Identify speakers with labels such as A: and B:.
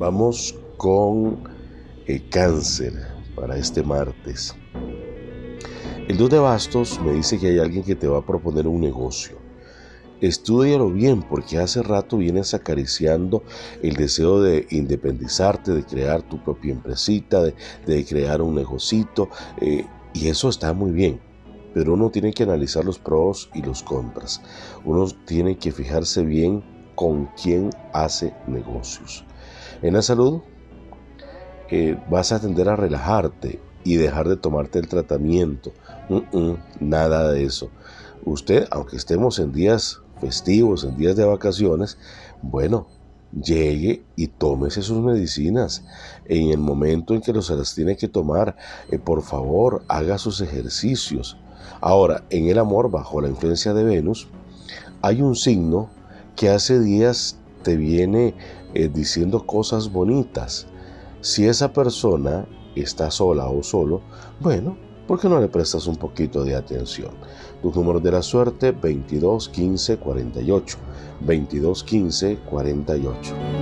A: Vamos con el cáncer para este martes. El 2 de bastos me dice que hay alguien que te va a proponer un negocio. Estudialo bien porque hace rato vienes acariciando el deseo de independizarte, de crear tu propia empresita, de, crear un negocito eh, y eso está muy bien. Pero uno tiene que analizar los pros y los contras. Uno tiene que fijarse bien con quién hace negocios. En la salud vas a tender a relajarte y dejar de tomarte el tratamiento. nada de eso. Usted, aunque estemos en días festivos, en días de vacaciones, bueno, llegue y tómese sus medicinas en el momento en que los las tiene que tomar. Eh, por favor, haga sus ejercicios. Ahora, en el amor, bajo la influencia de Venus, hay un signo que hace días te viene eh, diciendo cosas bonitas. Si esa persona está sola o solo, bueno, ¿por qué no le prestas un poquito de atención? Tus números de la suerte 22 15 48. 22 15 48.